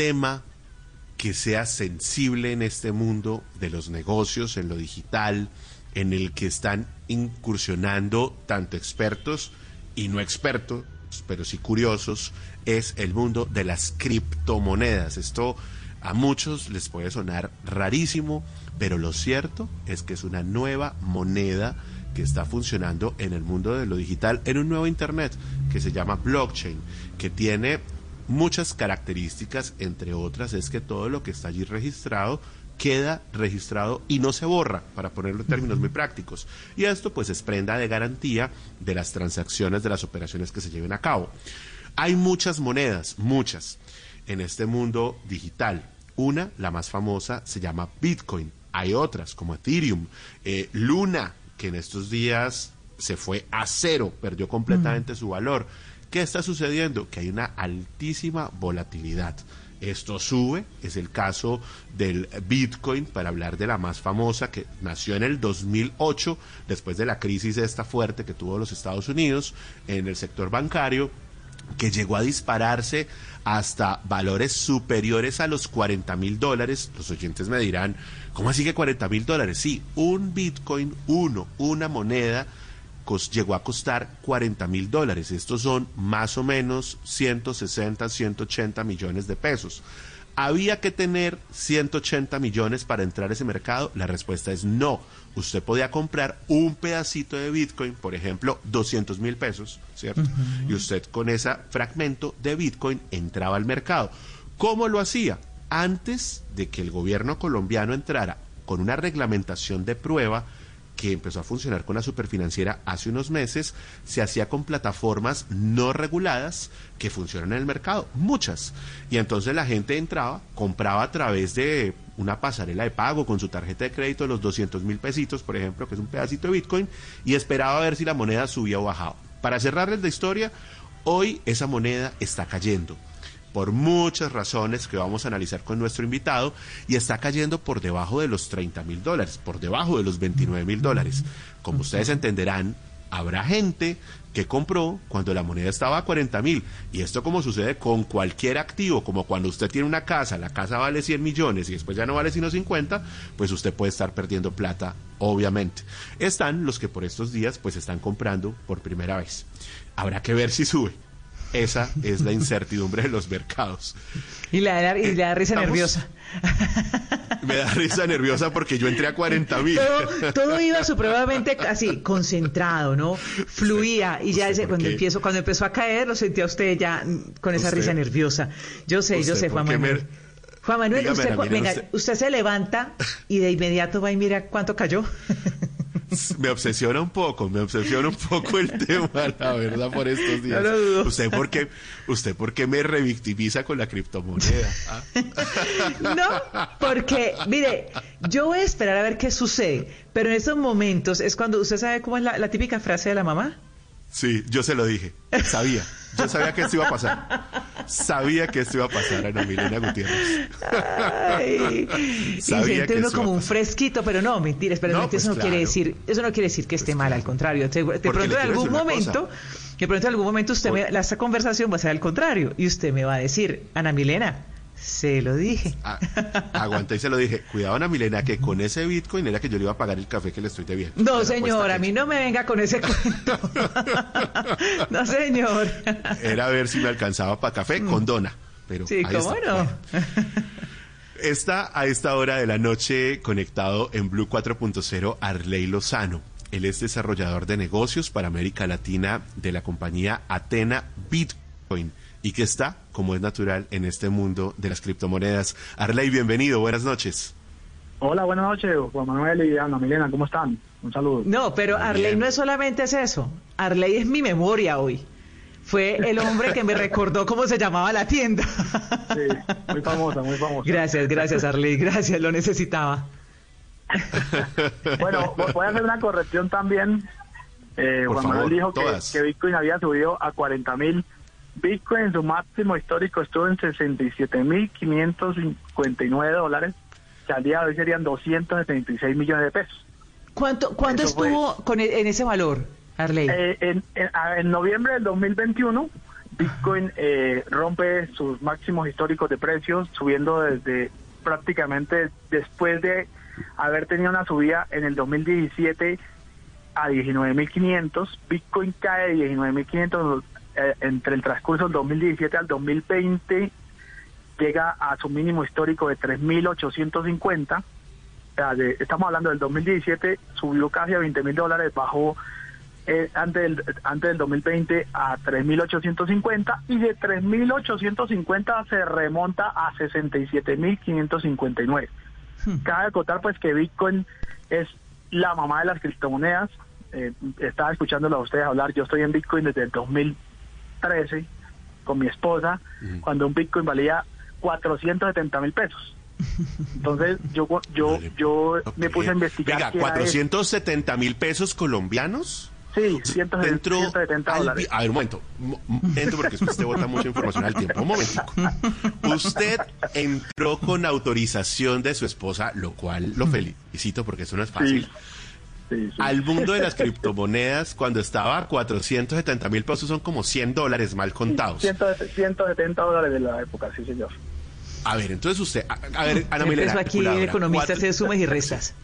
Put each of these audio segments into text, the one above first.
tema que sea sensible en este mundo de los negocios, en lo digital, en el que están incursionando tanto expertos y no expertos, pero sí curiosos, es el mundo de las criptomonedas. Esto a muchos les puede sonar rarísimo, pero lo cierto es que es una nueva moneda que está funcionando en el mundo de lo digital, en un nuevo Internet que se llama blockchain, que tiene muchas características, entre otras es que todo lo que está allí registrado queda registrado y no se borra, para ponerlo en términos muy prácticos. Y esto pues es prenda de garantía de las transacciones, de las operaciones que se lleven a cabo. Hay muchas monedas, muchas, en este mundo digital. Una, la más famosa, se llama Bitcoin. Hay otras, como Ethereum, eh, Luna, que en estos días se fue a cero, perdió completamente su valor. ¿Qué está sucediendo? Que hay una altísima volatilidad. Esto sube, es el caso del Bitcoin, para hablar de la más famosa, que nació en el 2008, después de la crisis esta fuerte que tuvo los Estados Unidos en el sector bancario, que llegó a dispararse hasta valores superiores a los 40 mil dólares. Los oyentes me dirán, ¿cómo así que 40 mil dólares? Sí, un Bitcoin, uno, una moneda llegó a costar 40 mil dólares. Estos son más o menos 160, 180 millones de pesos. ¿Había que tener 180 millones para entrar a ese mercado? La respuesta es no. Usted podía comprar un pedacito de Bitcoin, por ejemplo, 200 mil pesos, ¿cierto? Y usted con ese fragmento de Bitcoin entraba al mercado. ¿Cómo lo hacía? Antes de que el gobierno colombiano entrara con una reglamentación de prueba, que empezó a funcionar con la superfinanciera hace unos meses, se hacía con plataformas no reguladas que funcionan en el mercado, muchas. Y entonces la gente entraba, compraba a través de una pasarela de pago con su tarjeta de crédito los 200 mil pesitos, por ejemplo, que es un pedacito de Bitcoin, y esperaba a ver si la moneda subía o bajaba. Para cerrarles la historia, hoy esa moneda está cayendo por muchas razones que vamos a analizar con nuestro invitado y está cayendo por debajo de los 30 mil dólares, por debajo de los 29 mil dólares. Como ustedes entenderán, habrá gente que compró cuando la moneda estaba a 40 mil. Y esto como sucede con cualquier activo, como cuando usted tiene una casa, la casa vale 100 millones y después ya no vale sino 50, pues usted puede estar perdiendo plata, obviamente. Están los que por estos días pues están comprando por primera vez. Habrá que ver si sube. Esa es la incertidumbre de los mercados. Y la, y la risa nerviosa. Me da risa nerviosa porque yo entré a 40 mil. Todo, iba supremamente así, concentrado, ¿no? Fluía. Y ya ese, cuando, empiezo, cuando empezó a caer, lo sentía usted ya con esa risa nerviosa. Yo sé, yo sé, Juan Manuel. Juan Manuel, usted, venga, usted se levanta y de inmediato va y mira cuánto cayó me obsesiona un poco, me obsesiona un poco el tema, la verdad, por estos días. ¿Usted por qué, usted por qué me revictimiza con la criptomoneda? ¿Ah? No, porque, mire, yo voy a esperar a ver qué sucede, pero en estos momentos es cuando, ¿usted sabe cómo es la típica frase de la mamá? Sí, yo se lo dije. Sabía. Yo sabía que esto iba a pasar. Sabía que esto iba a pasar, Ana Milena Gutiérrez. Ay, sabía y uno como un fresquito, pero no, mentiras, pero eso no pues quiere decir, eso no quiere decir que esté mal, al contrario. De, pronto en algún momento, de pronto en algún momento usted me, esta conversación va a ser al contrario y usted me va a decir, Ana Milena, se lo dije. Ah, aguanta y se lo dije. Cuidado, Ana Milena, que con ese Bitcoin era que yo le iba a pagar el café que le estoy debiendo. No, señor, a mí no me venga con ese cuento. no, señor. Era a ver si me alcanzaba para café con dona. Pero sí, cómo no. Está a esta hora de la noche conectado en Blue 4.0 Arley Lozano. Él es desarrollador de negocios para América Latina de la compañía Atena Bitcoin y que está, como es natural, en este mundo de las criptomonedas. Arley, bienvenido, buenas noches. Hola, buenas noches, Juan Manuel y Ana Milena, ¿cómo están? Un saludo. No, pero Arley no es solamente es eso. Arley es mi memoria hoy. Fue el hombre que me recordó cómo se llamaba la tienda. Sí, muy famosa, muy famosa. Gracias, gracias Arley, gracias, lo necesitaba. bueno, voy a hacer una corrección también. Eh, Juan Manuel dijo que, que, Bitcoin había subido a 40 mil. Bitcoin en su máximo histórico estuvo en 67 mil 559 dólares, que al día de hoy serían 276 millones de pesos. ¿Cuánto, cuánto estuvo con, e, en ese valor, Arley? Eh, en, en, noviembre del 2021, Bitcoin eh, rompe sus máximos históricos de precios, subiendo desde prácticamente después de haber tenido una subida en el 2017 a 19.500. Bitcoin cae de 19.500 eh, entre el transcurso del 2017 al 2020, llega a su mínimo histórico de 3.850 estamos hablando del 2017, subió casi a 20 mil dólares, bajó eh, antes, del, antes del 2020 a 3.850 y de 3.850 se remonta a 67.559. Hmm. Cabe acotar pues que Bitcoin es la mamá de las criptomonedas. Eh, estaba escuchándolo a ustedes hablar, yo estoy en Bitcoin desde el 2013 con mi esposa, cuando un Bitcoin valía 470 mil pesos. Entonces yo yo yo me puse a investigar. Venga, 470 mil pesos colombianos. Sí, 170 dólares. A ver, un momento. Entro porque usted vota mucha información al tiempo. Un momento. Usted entró con autorización de su esposa, lo cual lo felicito porque eso no es fácil. Al mundo de las criptomonedas, cuando estaba a 470 mil pesos, son como 100 dólares mal contados. 170 dólares de la época, sí, señor. A ver, entonces usted, a, ver, Ana Milena. Eso aquí en economistas de sumas y restas.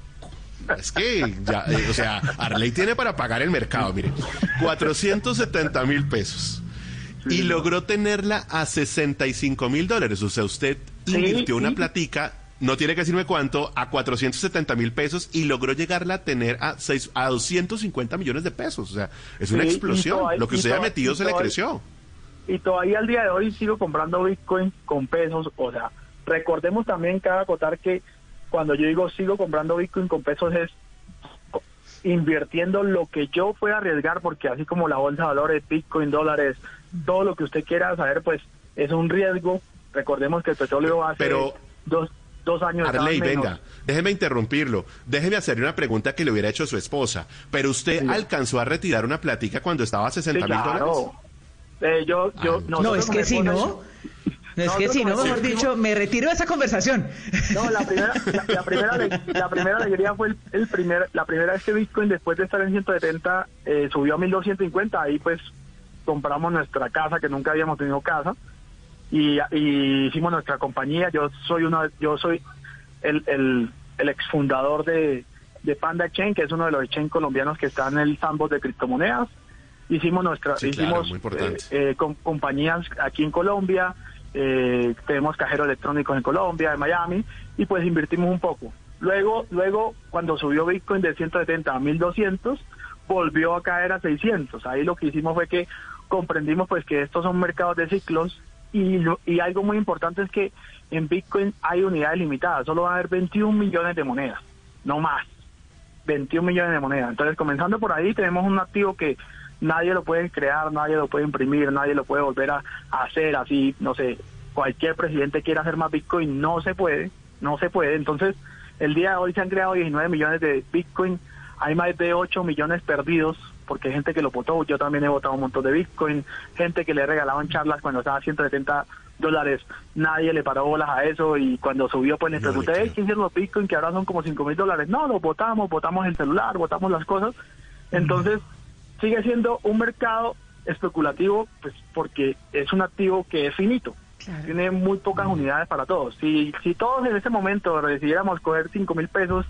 Es que, ya, eh, o sea, Arley tiene para pagar el mercado, mire, 470 mil pesos. Y logró tenerla a 65 mil dólares. O sea, usted invirtió una platica, no tiene que decirme cuánto, a 470 mil pesos y logró llegarla a tener a, seis, a 250 millones de pesos. O sea, es una explosión. Lo que usted ha metido se le creció y todavía al día de hoy sigo comprando Bitcoin con pesos. O sea, recordemos también, cada acotar que cuando yo digo sigo comprando Bitcoin con pesos es invirtiendo lo que yo pueda arriesgar, porque así como la bolsa de valores, Bitcoin, dólares, todo lo que usted quiera saber, pues es un riesgo. Recordemos que el petróleo hace Pero... dos, dos años. Arley, venga, déjeme interrumpirlo. Déjeme hacerle una pregunta que le hubiera hecho su esposa. Pero usted alcanzó a retirar una plática cuando estaba a 60 mil dólares. Eh, yo, yo, no, es que si no. No es que si no, mejor dicho, me retiro de esa conversación. No, la primera, la, primera, la primera alegría fue el, primer, la primera vez que Bitcoin después de estar en 170 eh, subió a 1250, ahí pues compramos nuestra casa, que nunca habíamos tenido casa, y, hicimos nuestra compañía, yo soy una, yo soy el, el, el exfundador de, de Panda Chain, que es uno de los chain colombianos que está en el sandbox de criptomonedas, hicimos nuestra, hicimos eh, eh, con compañías aquí en Colombia, eh, tenemos cajeros electrónicos en Colombia, en Miami, y pues invertimos un poco. Luego, luego cuando subió Bitcoin de 170 a 1200, volvió a caer a 600. Ahí lo que hicimos fue que comprendimos pues que estos son mercados de ciclos y, y algo muy importante es que en Bitcoin hay unidades limitadas, solo va a haber 21 millones de monedas, no más. 21 millones de monedas. Entonces, comenzando por ahí, tenemos un activo que nadie lo puede crear, nadie lo puede imprimir, nadie lo puede volver a, hacer así, no sé, cualquier presidente quiera hacer más Bitcoin, no se puede, no se puede. Entonces, el día de hoy se han creado 19 millones de Bitcoin, hay más de 8 millones perdidos, porque hay gente que lo votó, yo también he votado un montón de Bitcoin, gente que le regalaban charlas cuando estaba a 170 dólares, nadie le paró bolas a eso y cuando subió pues le pregunté, ¿quién hicieron los Bitcoin que ahora son como 5 mil dólares? No, los votamos, votamos el celular, votamos las cosas. Entonces, sigue siendo un mercado especulativo, pues porque es un activo que es finito. Tiene muy pocas unidades para todos. Si, si todos en ese momento decidiéramos coger 5 mil pesos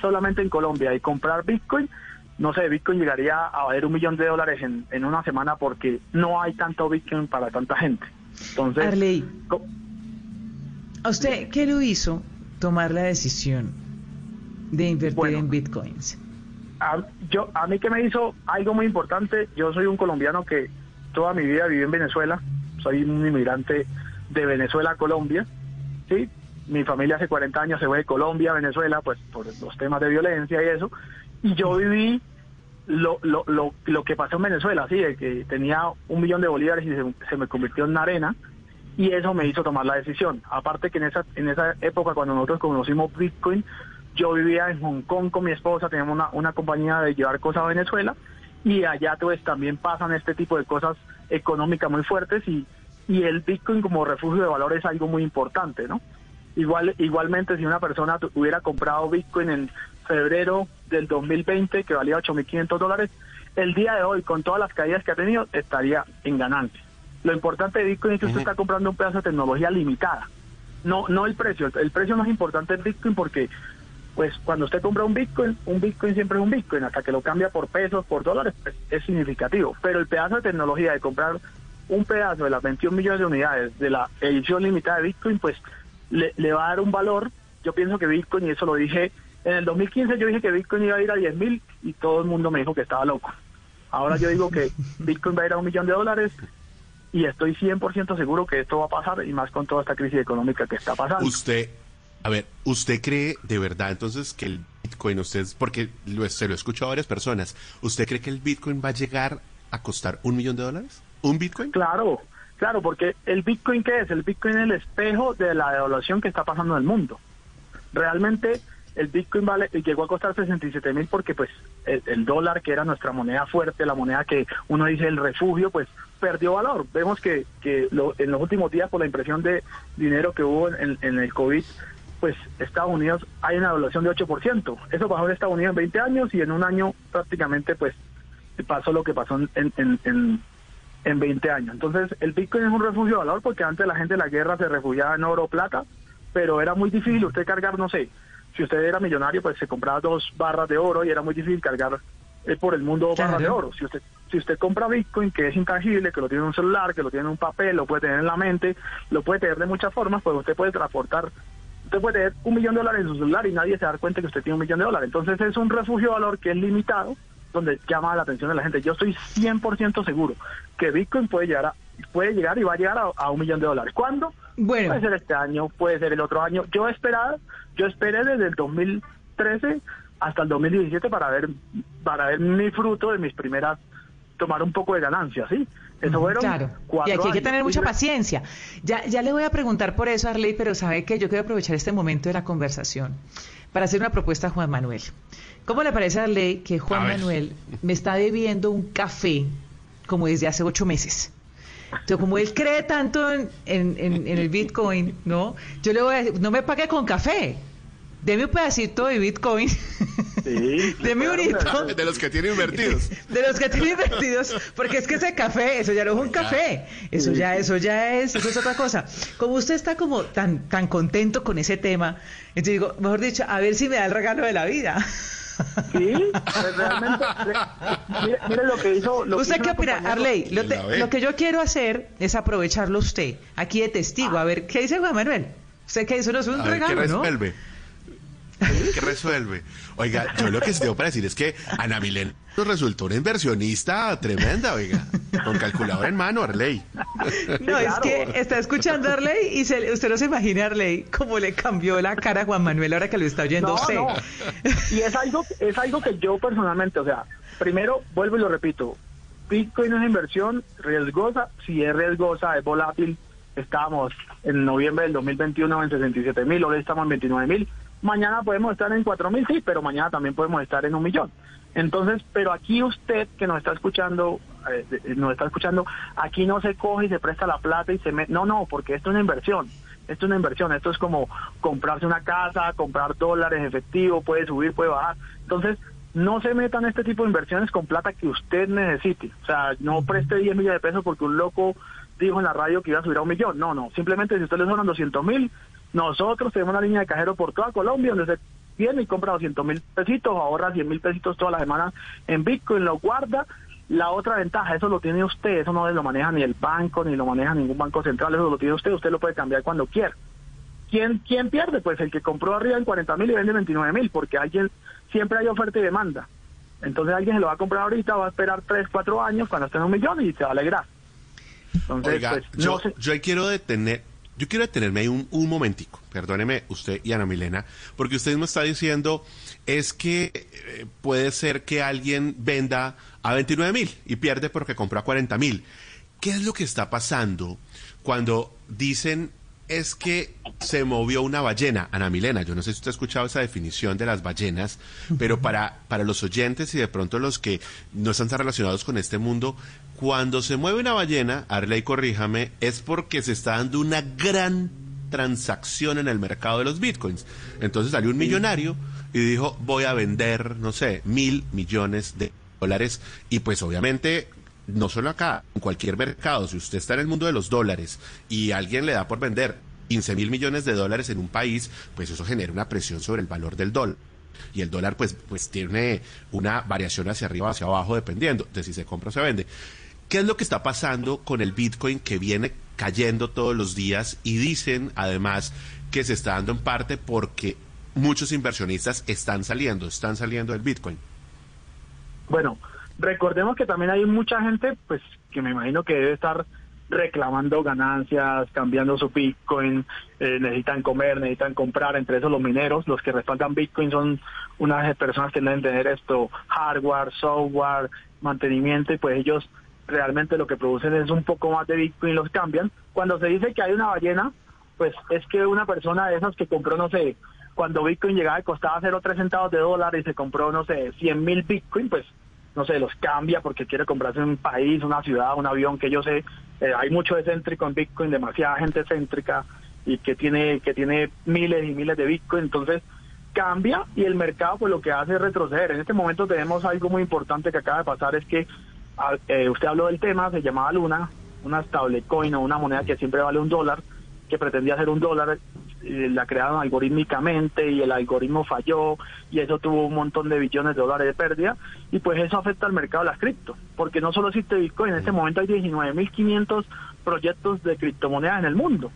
solamente en Colombia y comprar Bitcoin, no sé, Bitcoin llegaría a valer un millón de dólares en, en una semana porque no hay tanto Bitcoin para tanta gente. Entonces, Arley, ¿a usted qué lo hizo tomar la decisión de invertir en Bitcoins? a, yo, a mí que me hizo algo muy importante, yo soy un colombiano que toda mi vida viví en Venezuela, soy un inmigrante de Venezuela a Colombia, ¿sí? Mi familia hace 40 años se fue de Colombia a Venezuela, pues por los temas de violencia y eso, Y yo viví lo, lo, lo, lo que pasó en Venezuela, así, de que tenía un millón de bolívares y se, se, me convirtió en arena, y eso me hizo tomar la decisión. Aparte que en esa, en esa época, cuando nosotros conocimos Bitcoin, yo vivía en Hong Kong con mi esposa, teníamos una, una compañía de llevar cosas a Venezuela, y allá pues también pasan este tipo de cosas económicas muy fuertes, y, y el Bitcoin como refugio de valor es algo muy importante, ¿no? Igual, igualmente si una persona hubiera comprado Bitcoin en febrero del 2020, que valía 8.500 dólares, el día de hoy, con todas las caídas que ha tenido, estaría en ganancia. Lo importante de Bitcoin es que usted está comprando un pedazo de tecnología limitada, no no el precio. El precio no es importante en Bitcoin porque, pues, cuando usted compra un Bitcoin, un Bitcoin siempre es un Bitcoin, hasta que lo cambia por pesos, por dólares, pues, es significativo. Pero el pedazo de tecnología de comprar un pedazo de las 21 millones de unidades de la edición limitada de Bitcoin, pues, le, le va a dar un valor. Yo pienso que Bitcoin, y eso lo dije en el 2015 yo dije que Bitcoin iba a ir a 10 mil y todo el mundo me dijo que estaba loco. Ahora yo digo que Bitcoin va a ir a un millón de dólares y estoy 100% seguro que esto va a pasar y más con toda esta crisis económica que está pasando. Usted, a ver, ¿usted cree de verdad entonces que el Bitcoin, usted, porque se lo he escuchado a varias personas, ¿usted cree que el Bitcoin va a llegar a costar un millón de dólares? ¿Un Bitcoin? Claro, claro, porque el Bitcoin, ¿qué es? El Bitcoin es el espejo de la devaluación que está pasando en el mundo. Realmente el Bitcoin vale llegó a costar 67 mil porque pues el, dólar que era nuestra moneda fuerte, la moneda que uno dice el refugio, pues perdió valor. Vemos que, que en los últimos días por la impresión de dinero que hubo en, el COVID, pues Estados Unidos hay una evaluación de 8%. Eso bajó en Estados Unidos en 20 años y en un año prácticamente pues pasó lo que pasó en, en, en, en 20 años. Entonces el Bitcoin es un refugio de valor porque antes la gente de la guerra se refugiaba en oro o plata, pero era muy difícil usted cargar, no sé, si usted era millonario, pues se compraba dos barras de oro y era muy difícil cargar eh, por el mundo dos barras de oro. Si usted si usted compra Bitcoin, que es intangible, que lo tiene en un celular, que lo tiene en un papel, lo puede tener en la mente, lo puede tener de muchas formas, pues usted puede transportar, usted puede tener un millón de dólares en su celular y nadie se da cuenta que usted tiene un millón de dólares. Entonces es un refugio de valor que es limitado, donde llama la atención de la gente. Yo estoy 100% seguro que Bitcoin puede llegar a, puede llegar y va a llegar a, un millón de dólares. ¿Cuándo? Bueno. Puede ser este año, puede ser el otro año. Yo esperaba, yo esperé desde el 2013 hasta el 2017 para ver para ver mi fruto de mis primeras tomar un poco de ganancia, ¿sí? Eso fueron claro. y aquí hay que tener mucha paciencia. Ya, ya le voy a preguntar por eso, Arley, pero sabe que yo quiero aprovechar este momento de la conversación para hacer una propuesta a Juan Manuel. ¿Cómo le parece a Arley que Juan Manuel me está debiendo un café como desde hace ocho meses? Entonces, como él cree tanto en, en, el Bitcoin, ¿no? Yo le voy a decir, no me pague con café. Deme un pedacito de Bitcoin. Sí, Deme un hito. De los que tiene invertidos. De los que tiene invertidos. Porque es que ese café, eso ya no es un café. Eso ya, eso ya es, eso es otra cosa. Como usted está como tan, tan contento con ese tema, entonces digo, mejor dicho, a ver si me da el regalo de la vida. Sí, pues realmente, mire, lo que hizo. ¿Usted qué opina, Arley? Lo, que yo quiero hacer es aprovecharlo usted, aquí de testigo. A ver, ¿qué dice Juan Manuel? ¿Usted qué dice? No es un regalo, ¿qué resuelve? ¿Qué resuelve? Oiga, yo lo que tengo para decir es que Ana Milena resultó una inversionista tremenda, oiga, con calculador en mano, Arley. No, es que está escuchando a Arley y usted no se imagina, Arley, cómo le cambió la cara a Juan Manuel ahora que lo está oyendo usted. Y es algo, es algo que yo personalmente, o sea, primero, vuelvo y lo repito, Bitcoin es una inversión riesgosa, si es riesgosa, es volátil, estábamos en noviembre del 2021 en 67 mil, hoy estamos en 29 mil, mañana podemos estar en 4 mil, sí, pero mañana también podemos estar en un millón. Entonces, pero aquí usted que nos está escuchando, eh, nos está escuchando, aquí no se coge y se presta la plata y se mete, no, no, porque esto es una inversión. Esto es una inversión, esto es como comprarse una casa, comprar dólares efectivo, puede subir, puede bajar. Entonces, no se metan este tipo de inversiones con plata que usted necesite. O sea, no preste 10 millones de pesos porque un loco dijo en la radio que iba a subir a un millón. No, no. Simplemente si usted le sobran 200 mil, nosotros tenemos una línea de cajero por toda Colombia donde se viene y compra 200 mil pesitos, ahorra 100 mil pesitos toda la semana en Bitcoin, lo guarda. La otra ventaja, eso lo tiene usted, eso no lo maneja ni el banco, ni lo maneja ningún banco central, eso lo tiene usted, usted lo puede cambiar cuando quiera. ¿Quién, quién pierde? Pues el que compró arriba en 40 mil y vende 29 mil, porque alguien siempre hay oferta y demanda. Entonces alguien se lo va a comprar ahorita, va a esperar 3, 4 años cuando esté en un millón y se va a alegrar. Entonces, pues, yo, yo quiero detener, yo quiero detenerme ahí un, un momentico, perdóneme usted y Ana Milena, porque usted me está diciendo es que eh, puede ser que alguien venda a 29 mil y pierde porque compró a 40 mil. ¿Qué es lo que está pasando cuando dicen es que se movió una ballena, Ana Milena. Yo no sé si usted ha escuchado esa definición de las ballenas, pero para, para los oyentes y de pronto los que no están tan relacionados con este mundo, cuando se mueve una ballena, Arley, corríjame, es porque se está dando una gran transacción en el mercado de los bitcoins. Entonces salió un millonario y dijo, voy a vender, no sé, mil millones de dólares. Y pues obviamente no solo acá, en cualquier mercado, si usted está en el mundo de los dólares y alguien le da por vender 15 mil millones de dólares en un país, pues eso genera una presión sobre el valor del dólar. Y el dólar pues, pues tiene una variación hacia arriba o hacia abajo dependiendo de si se compra o se vende. ¿Qué es lo que está pasando con el Bitcoin que viene cayendo todos los días? Y dicen además que se está dando en parte porque muchos inversionistas están saliendo, están saliendo del Bitcoin. Bueno, Recordemos que también hay mucha gente, pues, que me imagino que debe estar reclamando ganancias, cambiando su Bitcoin, eh, necesitan comer, necesitan comprar, entre esos los mineros, los que respaldan Bitcoin son unas personas que deben tener esto, hardware, software, mantenimiento, y pues ellos realmente lo que producen es un poco más de Bitcoin los cambian. Cuando se dice que hay una ballena, pues es que una persona de esas que compró, no sé, cuando Bitcoin llegaba y costaba 0,3 centavos de dólar y se compró, no sé, 100 mil Bitcoin, pues no sé, los cambia porque quiere comprarse un país, una ciudad, un avión, que yo sé, eh, hay mucho excéntrico en Bitcoin, demasiada gente excéntrica y que tiene, que tiene miles y miles de Bitcoin, entonces cambia y el mercado pues lo que hace es retroceder. En este momento tenemos algo muy importante que acaba de pasar, es que eh, usted habló del tema, se llamaba Luna, una stablecoin o una moneda que siempre vale un dólar, que pretendía ser un dólar, eh, la crearon algorítmicamente y el algoritmo falló y eso tuvo un montón de billones de dólares de pérdida y pues eso afecta al mercado de las cripto, porque no solo existe Bitcoin, en este momento hay 19.500 proyectos de criptomonedas en el mundo.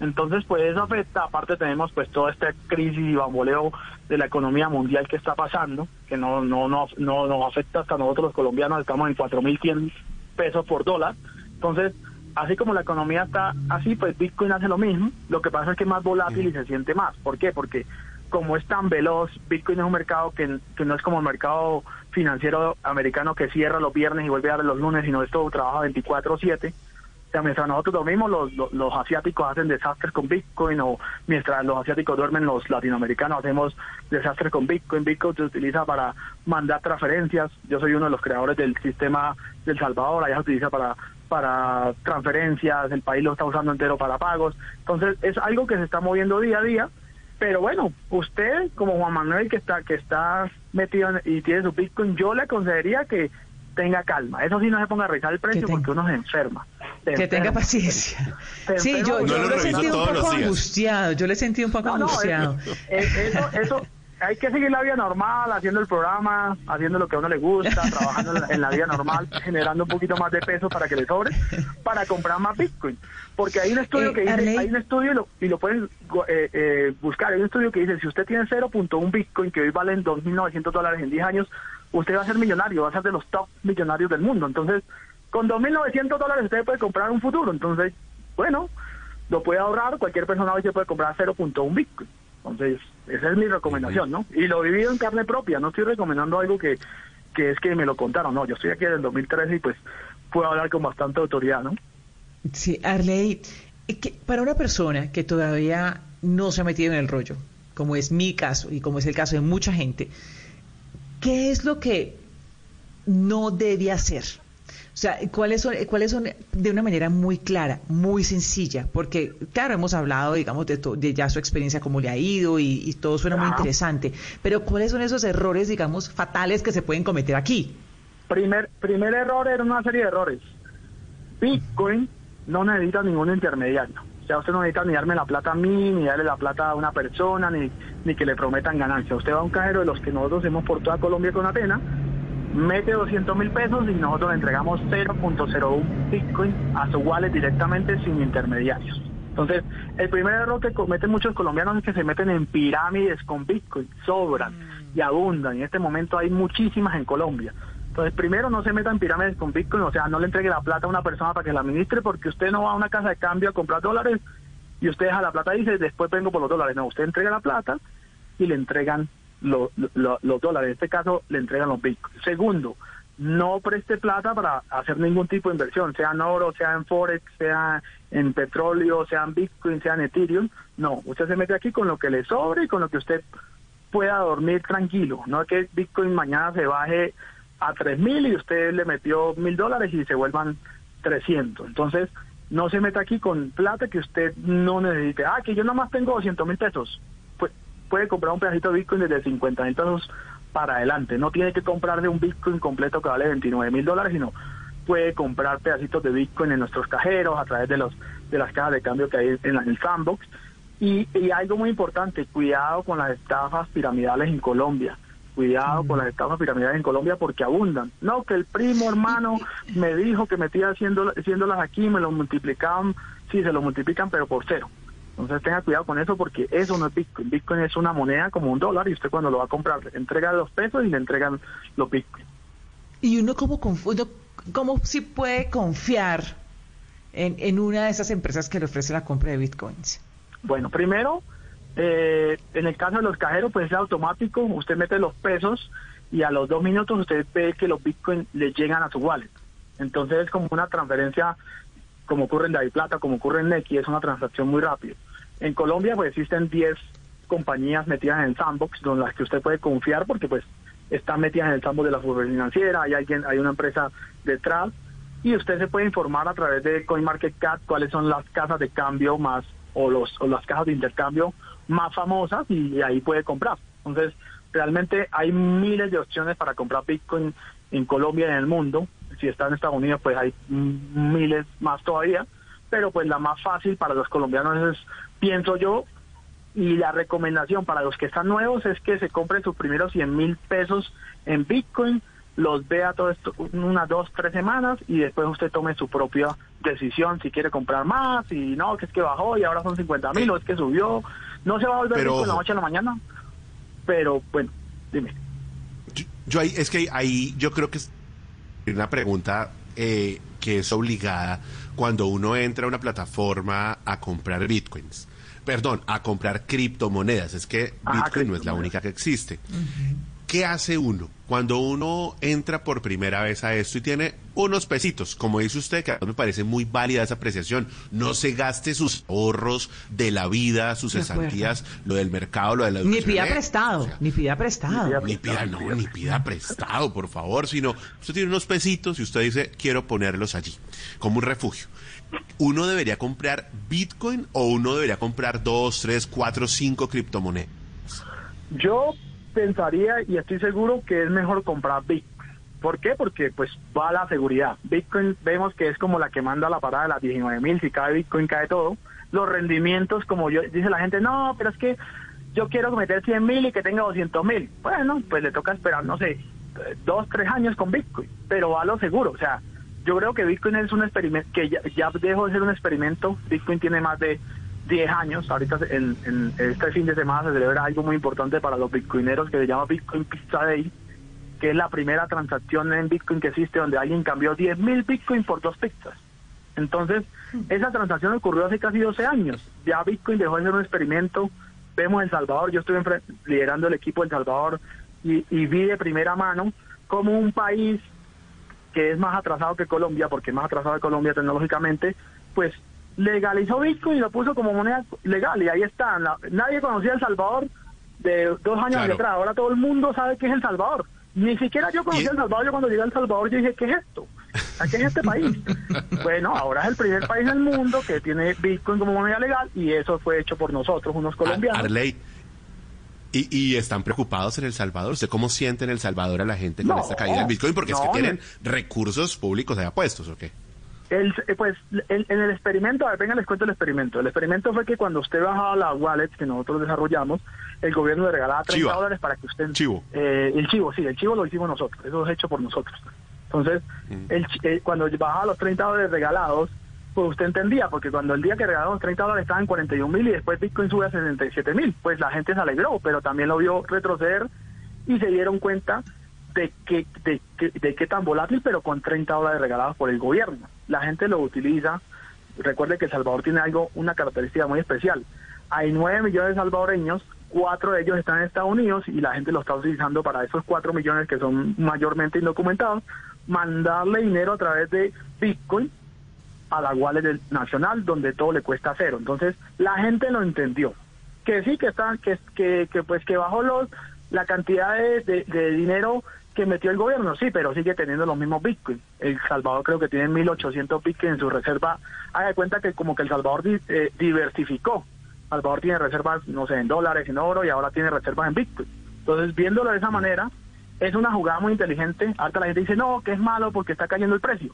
Entonces, pues eso afecta, aparte tenemos pues toda esta crisis y bamboleo de la economía mundial que está pasando, que no no no no nos afecta hasta nosotros los colombianos, estamos en 4.100 pesos por dólar. Entonces, así como la economía está así, pues Bitcoin hace lo mismo. Lo que pasa es que es más volátil y se siente más. ¿Por qué? Porque como es tan veloz, Bitcoin es un mercado que, no es como el mercado financiero americano que cierra los viernes y vuelve a dar los lunes, sino esto trabaja 24/7. Sea, mientras nosotros dormimos, los, los, asiáticos hacen desastres con Bitcoin, o mientras los asiáticos duermen, los latinoamericanos hacemos desastres con Bitcoin. Bitcoin se utiliza para mandar transferencias. Yo soy uno de los creadores del sistema del Salvador, allá se utiliza para para transferencias, el país lo está usando entero para pagos. Entonces es algo que se está moviendo día a día. Pero bueno, usted como Juan Manuel que está que está metido y tiene su Bitcoin, yo le aconsejaría que tenga calma. Eso sí, no se ponga a revisar el precio porque uno se enferma. que tenga paciencia. sí, yo, yo lo he sentido un poco angustiado. Yo le sentí un poco angustiado. eso, eso, hay que seguir la vida normal, haciendo el programa, haciendo lo que a uno le gusta, trabajando en la, vida normal, generando un poquito más de peso para que le sobre, para comprar más Bitcoin. Porque hay un estudio eh, que dice, hay un estudio y lo, y lo pueden eh, eh, buscar, hay un estudio que dice, si usted tiene 0.1 Bitcoin, que hoy valen 2.900 dólares en 10 años, usted va a ser millonario, va a ser de los top millonarios del mundo. Entonces, con 2.900 dólares usted puede comprar un futuro. Entonces, bueno, lo puede ahorrar, cualquier persona hoy se puede comprar 0.1 Bitcoin. Entonces, esa es mi recomendación, ¿no? Y lo he vivido en carne propia, no estoy recomendando algo que, que es que me lo contaron, no, yo estoy aquí desde el 2013 y pues puedo hablar con bastante autoridad, ¿no? Sí, Arley, que para una persona que todavía no se ha metido en el rollo, como es mi caso y como es el caso de mucha gente, ¿qué es lo que no debe hacer? O sea, ¿cuáles son, ¿cuáles son de una manera muy clara, muy sencilla? Porque, claro, hemos hablado, digamos, de, de ya su experiencia, cómo le ha ido y, todo suena muy interesante, pero ¿cuáles son esos errores, digamos, fatales que se pueden cometer aquí? Primer, primer error era una serie de errores. Bitcoin no necesita ningún intermediario. Sea, usted no necesita ni darme la plata a mí, ni darle la plata a una persona, ni, ni que le prometan ganancia. Usted va a un cajero de los que nosotros hemos por toda Colombia con Atena, mete 200 mil pesos y nosotros le entregamos 0.01 Bitcoin a su wallet directamente sin intermediarios. Entonces, el primer error que cometen muchos colombianos es que se meten en pirámides con Bitcoin, sobran y abundan. En este momento hay muchísimas en Colombia. Entonces, primero no se metan en pirámides con Bitcoin, o sea, no le entregue la plata a una persona para que la administre porque usted no va a una casa de cambio a comprar dólares y usted deja la plata y dice, después vengo por los dólares. No, usted entrega la plata y le entregan los dólares. En este caso, le entregan los bitcoins. Segundo, no preste plata para hacer ningún tipo de inversión, sea en oro, sea en forex, sea en petróleo, sea en bitcoin, sea en ethereum. No, usted se mete aquí con lo que le sobre y con lo que usted pueda dormir tranquilo. No es que bitcoin mañana se baje a tres mil y usted le metió mil dólares y se vuelvan 300. Entonces, no se meta aquí con plata que usted no necesite. Ah, que yo nada más tengo 200 mil pesos. Puede comprar un pedacito de bitcoin desde 50 mil pesos para adelante. No tiene que comprar de un Bitcoin completo que vale 29 mil dólares, sino puede comprar pedacitos de Bitcoin en nuestros cajeros a través de los de las cajas de cambio que hay en, el sandbox. Y, algo muy importante, cuidado con las estafas piramidales en Colombia. Cuidado con las estafas piramidales en Colombia porque abundan. No, que el primo hermano me dijo que metía haciendo, haciéndolas aquí, me lo multiplicaban, sí, se lo multiplican, pero por cero. Entonces tenga cuidado con eso porque eso no es Bitcoin. Bitcoin es una moneda como un dólar y usted cuando lo va a comprar le entrega los pesos y le entregan los Bitcoin. ¿Y uno cómo, uno, cómo si puede confiar en, en una de esas empresas que le ofrece la compra de Bitcoins? Bueno, primero, eh, en el caso de los cajeros, pues es automático. Usted mete los pesos y a los dos minutos usted ve que los Bitcoin le llegan a su wallet. Entonces es como una transferencia como ocurre en David Plata, como ocurre en Nequi, es una transacción muy rápida. En Colombia pues existen 10 compañías metidas en sandbox, donde las que usted puede confiar porque pues están metidas en el sandbox de la fútbol financiera, hay alguien, hay una empresa detrás y usted se puede informar a través de CoinMarketCap cuáles son las casas de cambio más o los o las cajas de intercambio más famosas y, ahí puede comprar. Entonces, realmente hay miles de opciones para comprar Bitcoin en Colombia y en el mundo si está en Estados Unidos, pues hay miles más todavía, pero pues la más fácil para los colombianos es, pienso yo, y la recomendación para los que están nuevos es que se compren sus primeros 100 mil pesos en Bitcoin, los vea todo esto unas dos, tres semanas y después usted tome su propia decisión si quiere comprar más y no, que es que bajó y ahora son 50 mil o es que subió. No se va a volver pero, Bitcoin la noche a la mañana, pero bueno, dime. Yo, ahí, es que ahí yo creo que una pregunta eh, que es obligada cuando uno entra a una plataforma a comprar bitcoins. Perdón, a comprar criptomonedas. Es que ah, Bitcoin no es la única que existe. ¿Qué hace uno cuando uno entra por primera vez a esto y tiene unos pesitos? Como dice usted, que a mí me parece muy válida esa apreciación. No se gaste sus ahorros de la vida, sus cesantías, lo del mercado, lo de la educación. Ni pida prestado, ni pida prestado. Ni pida, no, ni pida prestado, por favor, sino usted tiene unos pesitos y usted dice, quiero ponerlos allí, como un refugio. ¿Uno debería comprar Bitcoin o uno debería comprar dos, tres, cuatro, cinco criptomonedas? Yo pensaría y estoy seguro que es mejor comprar Bitcoin. ¿Por qué? Porque pues va la seguridad. Bitcoin vemos que es como la que manda la parada de las 19 mil, si cae Bitcoin cae todo. Los rendimientos, como yo dice la gente, no, pero es que yo quiero meter 100 mil y que tenga 200 mil. Bueno, pues le toca esperar, no sé, dos, tres años con Bitcoin, pero va a lo seguro. O sea, yo creo que Bitcoin es un experimento, que ya, ya dejó de ser un experimento. Bitcoin tiene más de 10 años. Ahorita en, este fin de semana se celebra algo muy importante para los bitcoineros que se llama Bitcoin Pizza Day, que es la primera transacción en Bitcoin que existe donde alguien cambió 10 mil Bitcoin por dos pizzas. Entonces, esa transacción ocurrió hace casi 12 años. Ya Bitcoin dejó de ser un experimento. Vemos El Salvador, yo estuve liderando el equipo El Salvador y, y vi de primera mano como un país que es más atrasado que Colombia, porque es más atrasado que Colombia tecnológicamente, pues legalizó Bitcoin y lo puso como moneda legal y ahí está. nadie conocía El Salvador de dos años atrás. Ahora todo el mundo sabe qué es El Salvador. Ni siquiera yo conocía El Salvador. Yo cuando llegué a El Salvador yo dije, ¿qué es esto? ¿Qué es este país? bueno, ahora es el primer país del mundo que tiene Bitcoin como moneda legal y eso fue hecho por nosotros, unos colombianos. Arley, y, y, están preocupados en El Salvador. ¿Usted cómo siente en El Salvador a la gente con esta caída del Bitcoin? Porque es que tienen recursos públicos de apuestos, ¿o qué? El, eh, pues en, el experimento, a ver, venga, les cuento el experimento. El experimento fue que cuando usted bajaba la wallet que nosotros desarrollamos, el gobierno le regalaba 30 dólares para que usted... Chivo. Eh, el chivo, sí, el chivo lo hicimos nosotros, eso es hecho por nosotros. Entonces, mm. el, eh, cuando bajaba los 30 dólares regalados, pues usted entendía, porque cuando el día que regalamos 30 dólares estaban en 41 mil y después Bitcoin sube a 67 mil, pues la gente se alegró, pero también lo vio retroceder y se dieron cuenta de que, de, de qué tan volátil, pero con 30 dólares regalados por el gobierno. La gente lo utiliza recuerde que El Salvador tiene algo, una característica muy especial. Hay 9 millones de salvadoreños, cuatro de ellos están en Estados Unidos y la gente lo está utilizando para esos 4 millones que son mayormente indocumentados, mandarle dinero a través de Bitcoin a la wallet nacional donde todo le cuesta cero. Entonces, la gente lo entendió. Que sí, que están, que, que, que pues que bajó los, la cantidad de, de, dinero que metió el gobierno, sí, pero sigue teniendo los mismos Bitcoin. El Salvador creo que tiene 1.800 Bitcoin en su reserva. Haga de cuenta que como que El Salvador eh, diversificó. Salvador tiene reservas, no sé, en dólares, en oro y ahora tiene reservas en Bitcoin. Entonces, viéndolo de esa manera, es una jugada muy inteligente. Ahorita la gente dice, no, que es malo porque está cayendo el precio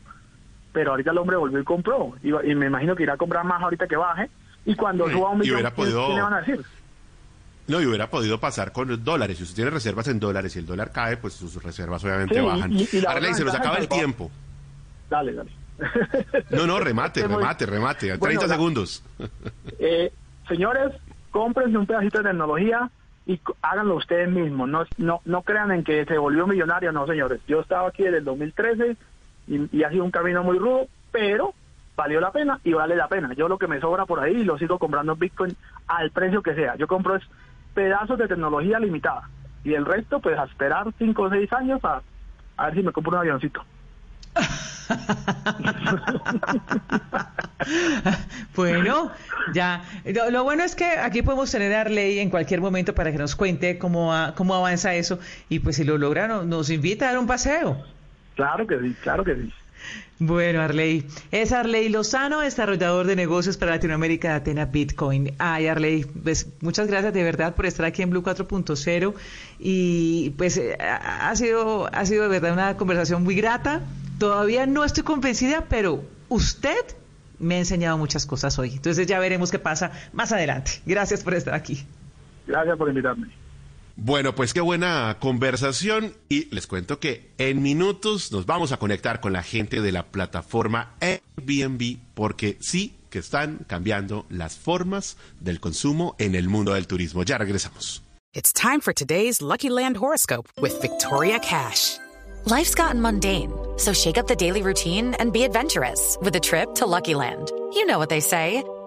pero ahorita el hombre volvió y compró. Y, me imagino que irá a comprar más ahorita que baje. Y cuando suba un millón, ¿qué, le van a decir? No, y hubiera podido pasar con los dólares. Si usted tiene reservas en dólares y el dólar cae, pues sus reservas obviamente bajan. Se nos acaba el tiempo. Dale, dale. No, no, remate, remate, remate. 30 segundos. Eh, señores, cómprense un pedacito de tecnología y háganlo ustedes mismos. No, no, no crean en que se volvió millonario, no, señores. Yo estaba aquí desde el 2013 y, ha sido un camino muy rudo, pero valió la pena y vale la pena. Yo lo que me sobra por ahí lo sigo comprando Bitcoin al precio que sea. Yo compro es pedazos de tecnología limitada y el resto pues a esperar 5 o 6 años a, a ver si me compro un avioncito. bueno, ya. Lo, bueno es que aquí podemos tener a Arley en cualquier momento para que nos cuente cómo, cómo avanza eso y pues si lo logra nos invita a dar un paseo. Claro que sí, claro que sí. Bueno, Arley. Es Arley Lozano, desarrollador de negocios para Latinoamérica de Atena Bitcoin. Ay, Arley, pues muchas gracias de verdad por estar aquí en Blue 4.0 y pues eh, ha sido, ha sido de verdad una conversación muy grata. Todavía no estoy convencida, pero usted me ha enseñado muchas cosas hoy. Entonces ya veremos qué pasa más adelante. Gracias por estar aquí. Gracias por invitarme. Bueno, pues qué buena conversación y les cuento que en minutos nos vamos a conectar con la gente de la plataforma Airbnb porque sí que están cambiando las formas del consumo en el mundo del turismo. Ya regresamos. It's time for today's Lucky Land horoscope with Victoria Cash. Life's gotten mundane, so shake up the daily routine and be adventurous with a trip to Lucky Land. You know what they say.